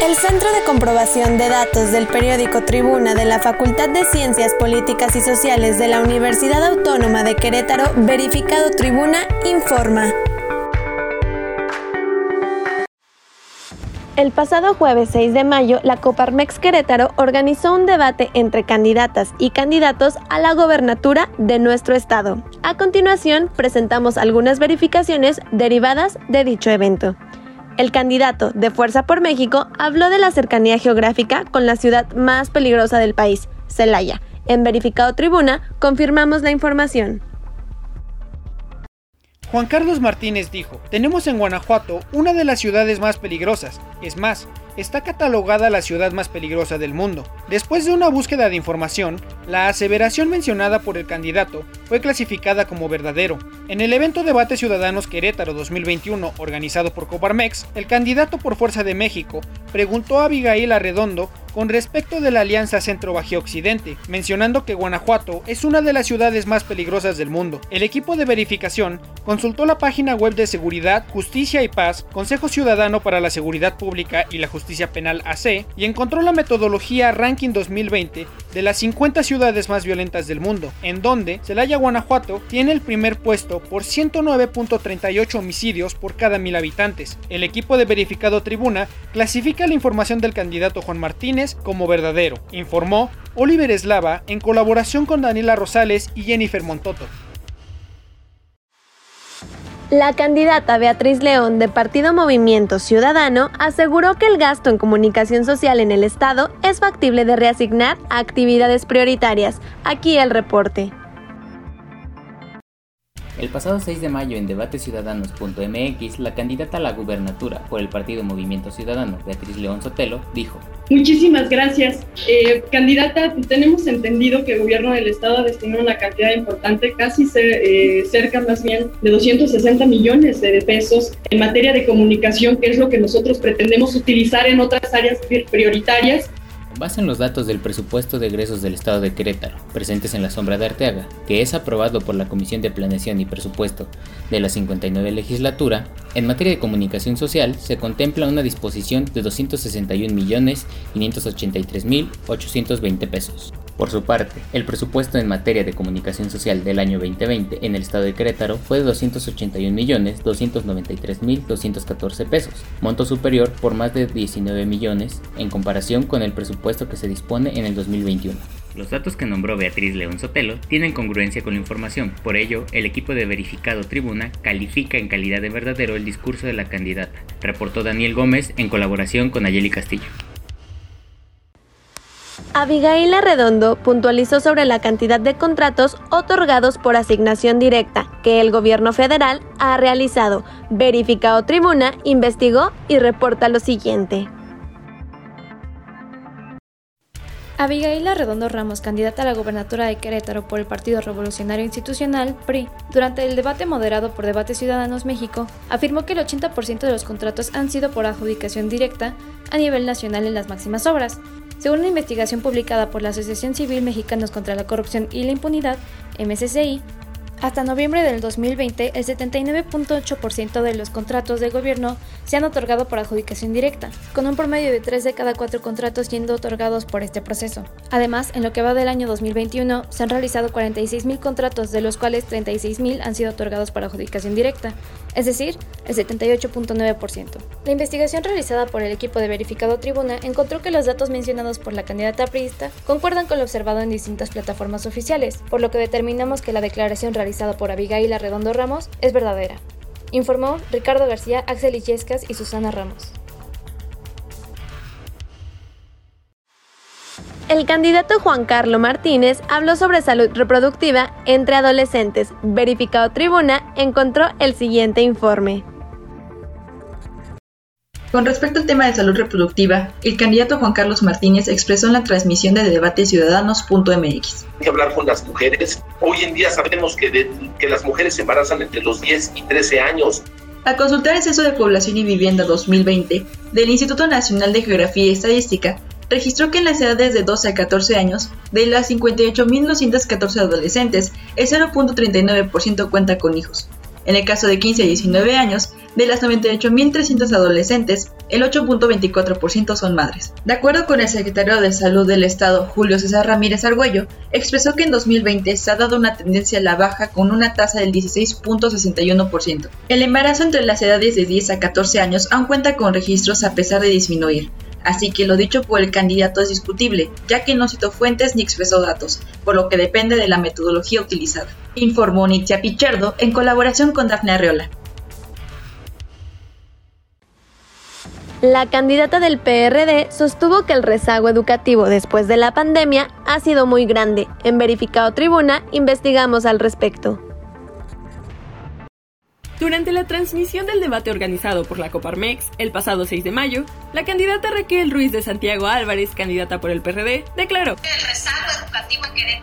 El Centro de Comprobación de Datos del periódico Tribuna de la Facultad de Ciencias Políticas y Sociales de la Universidad Autónoma de Querétaro, verificado Tribuna, informa. El pasado jueves 6 de mayo, la Coparmex Querétaro organizó un debate entre candidatas y candidatos a la gobernatura de nuestro estado. A continuación, presentamos algunas verificaciones derivadas de dicho evento. El candidato de Fuerza por México habló de la cercanía geográfica con la ciudad más peligrosa del país, Celaya. En Verificado Tribuna confirmamos la información. Juan Carlos Martínez dijo, tenemos en Guanajuato una de las ciudades más peligrosas. Es más, está catalogada la ciudad más peligrosa del mundo. Después de una búsqueda de información, la aseveración mencionada por el candidato fue clasificada como verdadero. En el evento Debate Ciudadanos Querétaro 2021 organizado por Coparmex, el candidato por Fuerza de México preguntó a Abigail Arredondo con respecto de la Alianza Centro-Bajío Occidente, mencionando que Guanajuato es una de las ciudades más peligrosas del mundo. El equipo de verificación consultó la página web de Seguridad, Justicia y Paz, Consejo Ciudadano para la Seguridad Pública y la Justicia Penal AC, y encontró la metodología Ranking 2020 de las 50 ciudades más violentas del mundo, en donde Celaya, Guanajuato, tiene el primer puesto por 109.38 homicidios por cada mil habitantes. El equipo de verificado Tribuna clasifica la información del candidato Juan Martínez como verdadero, informó Oliver Eslava en colaboración con Daniela Rosales y Jennifer Montoto. La candidata Beatriz León de Partido Movimiento Ciudadano aseguró que el gasto en comunicación social en el Estado es factible de reasignar a actividades prioritarias. Aquí el reporte. El pasado 6 de mayo en debateciudadanos.mx, la candidata a la gubernatura por el Partido Movimiento Ciudadano, Beatriz León Sotelo, dijo, Muchísimas gracias. Eh, candidata, tenemos entendido que el gobierno del estado destinó una cantidad importante, casi eh, cerca más bien de 260 millones de pesos en materia de comunicación, que es lo que nosotros pretendemos utilizar en otras áreas prioritarias en los datos del presupuesto de egresos del Estado de Querétaro, presentes en la sombra de Arteaga, que es aprobado por la Comisión de Planeación y Presupuesto de la 59 legislatura, en materia de comunicación social se contempla una disposición de 261.583.820 pesos. Por su parte, el presupuesto en materia de comunicación social del año 2020 en el estado de Querétaro fue de 281.293.214 pesos, monto superior por más de 19 millones en comparación con el presupuesto que se dispone en el 2021. Los datos que nombró Beatriz León Sotelo tienen congruencia con la información, por ello, el equipo de verificado Tribuna califica en calidad de verdadero el discurso de la candidata, reportó Daniel Gómez en colaboración con Ayeli Castillo. Abigail Arredondo puntualizó sobre la cantidad de contratos otorgados por asignación directa que el gobierno federal ha realizado. Verificado Tribuna investigó y reporta lo siguiente. Abigail Arredondo Ramos, candidata a la gobernatura de Querétaro por el Partido Revolucionario Institucional, PRI, durante el debate moderado por Debate Ciudadanos México, afirmó que el 80% de los contratos han sido por adjudicación directa a nivel nacional en las máximas obras, según una investigación publicada por la Asociación Civil Mexicanos contra la Corrupción y la Impunidad, MSCI, hasta noviembre del 2020, el 79.8% de los contratos de gobierno se han otorgado por adjudicación directa, con un promedio de 3 de cada 4 contratos siendo otorgados por este proceso. Además, en lo que va del año 2021, se han realizado 46.000 contratos, de los cuales 36.000 han sido otorgados por adjudicación directa, es decir, el 78.9%. La investigación realizada por el equipo de verificado Tribuna encontró que los datos mencionados por la candidata priista concuerdan con lo observado en distintas plataformas oficiales, por lo que determinamos que la declaración realizada por Abigail Arredondo Ramos es verdadera, informó Ricardo García, Axel Illescas y Susana Ramos. El candidato Juan Carlos Martínez habló sobre salud reproductiva entre adolescentes. Verificado Tribuna encontró el siguiente informe. Con respecto al tema de salud reproductiva, el candidato Juan Carlos Martínez expresó en la transmisión de debate ciudadanos.mx. que hablar con las mujeres. Hoy en día sabemos que, que las mujeres se embarazan entre los 10 y 13 años. Al consultar el Censo de Población y Vivienda 2020 del Instituto Nacional de Geografía y Estadística, registró que en las edades de 12 a 14 años, de las 58.214 adolescentes, el 0.39% cuenta con hijos. En el caso de 15 a 19 años, De las 98.300 adolescentes, el 8.24% son madres. De acuerdo con el secretario de Salud del Estado, Julio César Ramírez Argüello, expresó que en 2020 se ha dado una tendencia a la baja con una tasa del 16.61%. El embarazo entre las edades de 10 a 14 años aún cuenta con registros a pesar de disminuir. Así que lo dicho por el candidato es discutible, ya que no citó fuentes ni expresó datos, por lo que depende de la metodología utilizada. Informó Nitzia Pichardo en colaboración con Dafne Arreola. La candidata del PRD sostuvo que el rezago educativo después de la pandemia ha sido muy grande. En Verificado Tribuna investigamos al respecto. Durante la transmisión del debate organizado por la Coparmex el pasado 6 de mayo, la candidata Raquel Ruiz de Santiago Álvarez, candidata por el PRD, declaró: El rezago de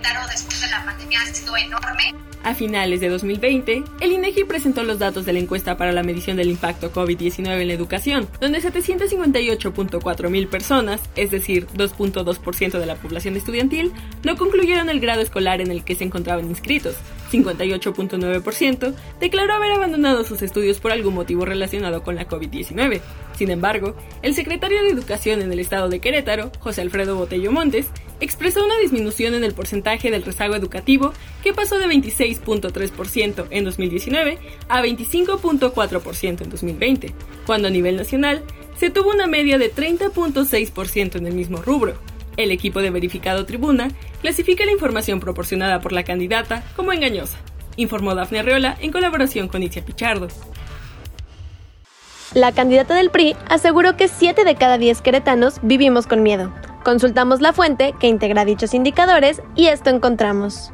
a finales de 2020, el INEGI presentó los datos de la encuesta para la medición del impacto COVID-19 en la educación, donde 758.4 mil personas, es decir, 2.2% de la población estudiantil, no concluyeron el grado escolar en el que se encontraban inscritos. 58.9% declaró haber abandonado sus estudios por algún motivo relacionado con la COVID-19. Sin embargo, el secretario de Educación en el estado de Querétaro, José Alfredo Botello Montes, expresó una disminución en el porcentaje del rezago educativo que pasó de 26.3% en 2019 a 25.4% en 2020, cuando a nivel nacional se tuvo una media de 30.6% en el mismo rubro. El equipo de verificado Tribuna clasifica la información proporcionada por la candidata como engañosa, informó Dafne Arreola en colaboración con Itzia Pichardo. La candidata del PRI aseguró que 7 de cada 10 queretanos vivimos con miedo. Consultamos la fuente que integra dichos indicadores y esto encontramos.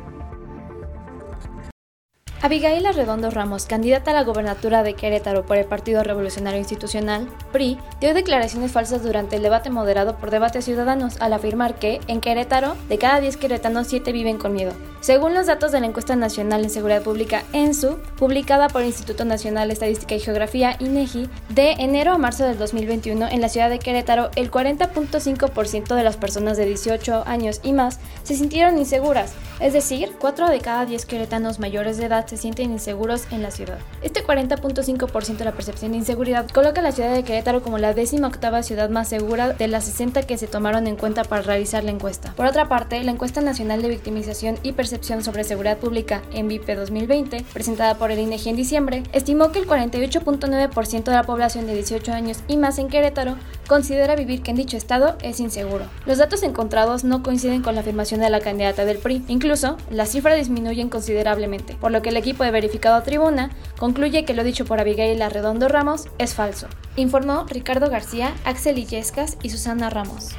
Abigail Arredondo Ramos, candidata a la gobernatura de Querétaro por el Partido Revolucionario Institucional, PRI, dio declaraciones falsas durante el debate moderado por Debate Ciudadanos al afirmar que, en Querétaro, de cada 10 queretanos, 7 viven con miedo. Según los datos de la encuesta nacional en seguridad pública ENSU, publicada por el Instituto Nacional de Estadística y Geografía INEGI, de enero a marzo del 2021, en la ciudad de Querétaro, el 40.5% de las personas de 18 años y más se sintieron inseguras, es decir, 4 de cada 10 queretanos mayores de edad se sienten inseguros en la ciudad. Este 40.5% de la percepción de inseguridad coloca a la ciudad de Querétaro como la décima octava ciudad más segura de las 60 que se tomaron en cuenta para realizar la encuesta. Por otra parte, la encuesta nacional de victimización y percepción sobre seguridad pública en VIP 2020, presentada por el INEGI en diciembre, estimó que el 48.9% de la población de 18 años y más en Querétaro considera vivir que en dicho estado es inseguro. Los datos encontrados no coinciden con la afirmación de la candidata del PRI. Incluso, las cifras disminuyen considerablemente, por lo que el equipo de verificado tribuna concluye que lo dicho por Abigail Arredondo Ramos es falso. Informó Ricardo García, Axel Illescas y Susana Ramos.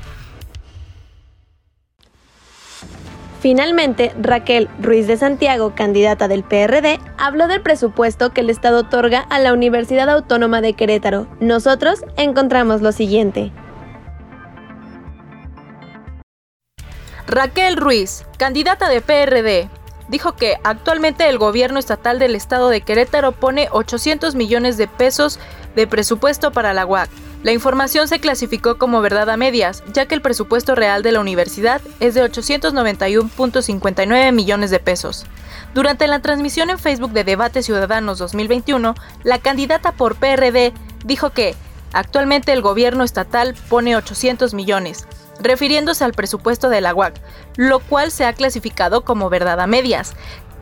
Finalmente, Raquel Ruiz de Santiago, candidata del PRD, habló del presupuesto que el Estado otorga a la Universidad Autónoma de Querétaro. Nosotros encontramos lo siguiente. Raquel Ruiz, candidata de PRD, dijo que actualmente el gobierno estatal del estado de Querétaro pone 800 millones de pesos de presupuesto para la UAC. La información se clasificó como verdad a medias, ya que el presupuesto real de la universidad es de 891.59 millones de pesos. Durante la transmisión en Facebook de Debate Ciudadanos 2021, la candidata por PRD dijo que actualmente el gobierno estatal pone 800 millones, refiriéndose al presupuesto de la UAC, lo cual se ha clasificado como verdad a medias,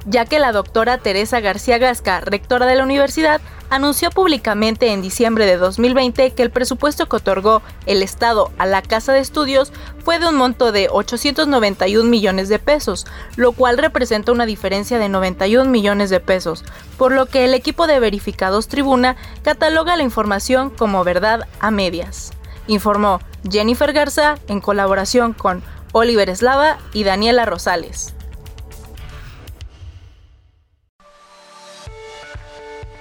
ya que la doctora Teresa García Gasca, rectora de la universidad, anunció públicamente en diciembre de 2020 que el presupuesto que otorgó el Estado a la Casa de Estudios fue de un monto de 891 millones de pesos, lo cual representa una diferencia de 91 millones de pesos, por lo que el equipo de verificados Tribuna cataloga la información como verdad a medias. Informó Jennifer Garza en colaboración con Oliver Eslava y Daniela Rosales.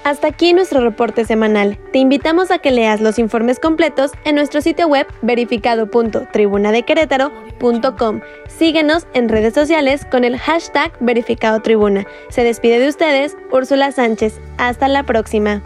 Hasta aquí nuestro reporte semanal. Te invitamos a que leas los informes completos en nuestro sitio web verificado.tribunadequerétaro.com. Síguenos en redes sociales con el hashtag verificadotribuna. Se despide de ustedes Úrsula Sánchez. Hasta la próxima.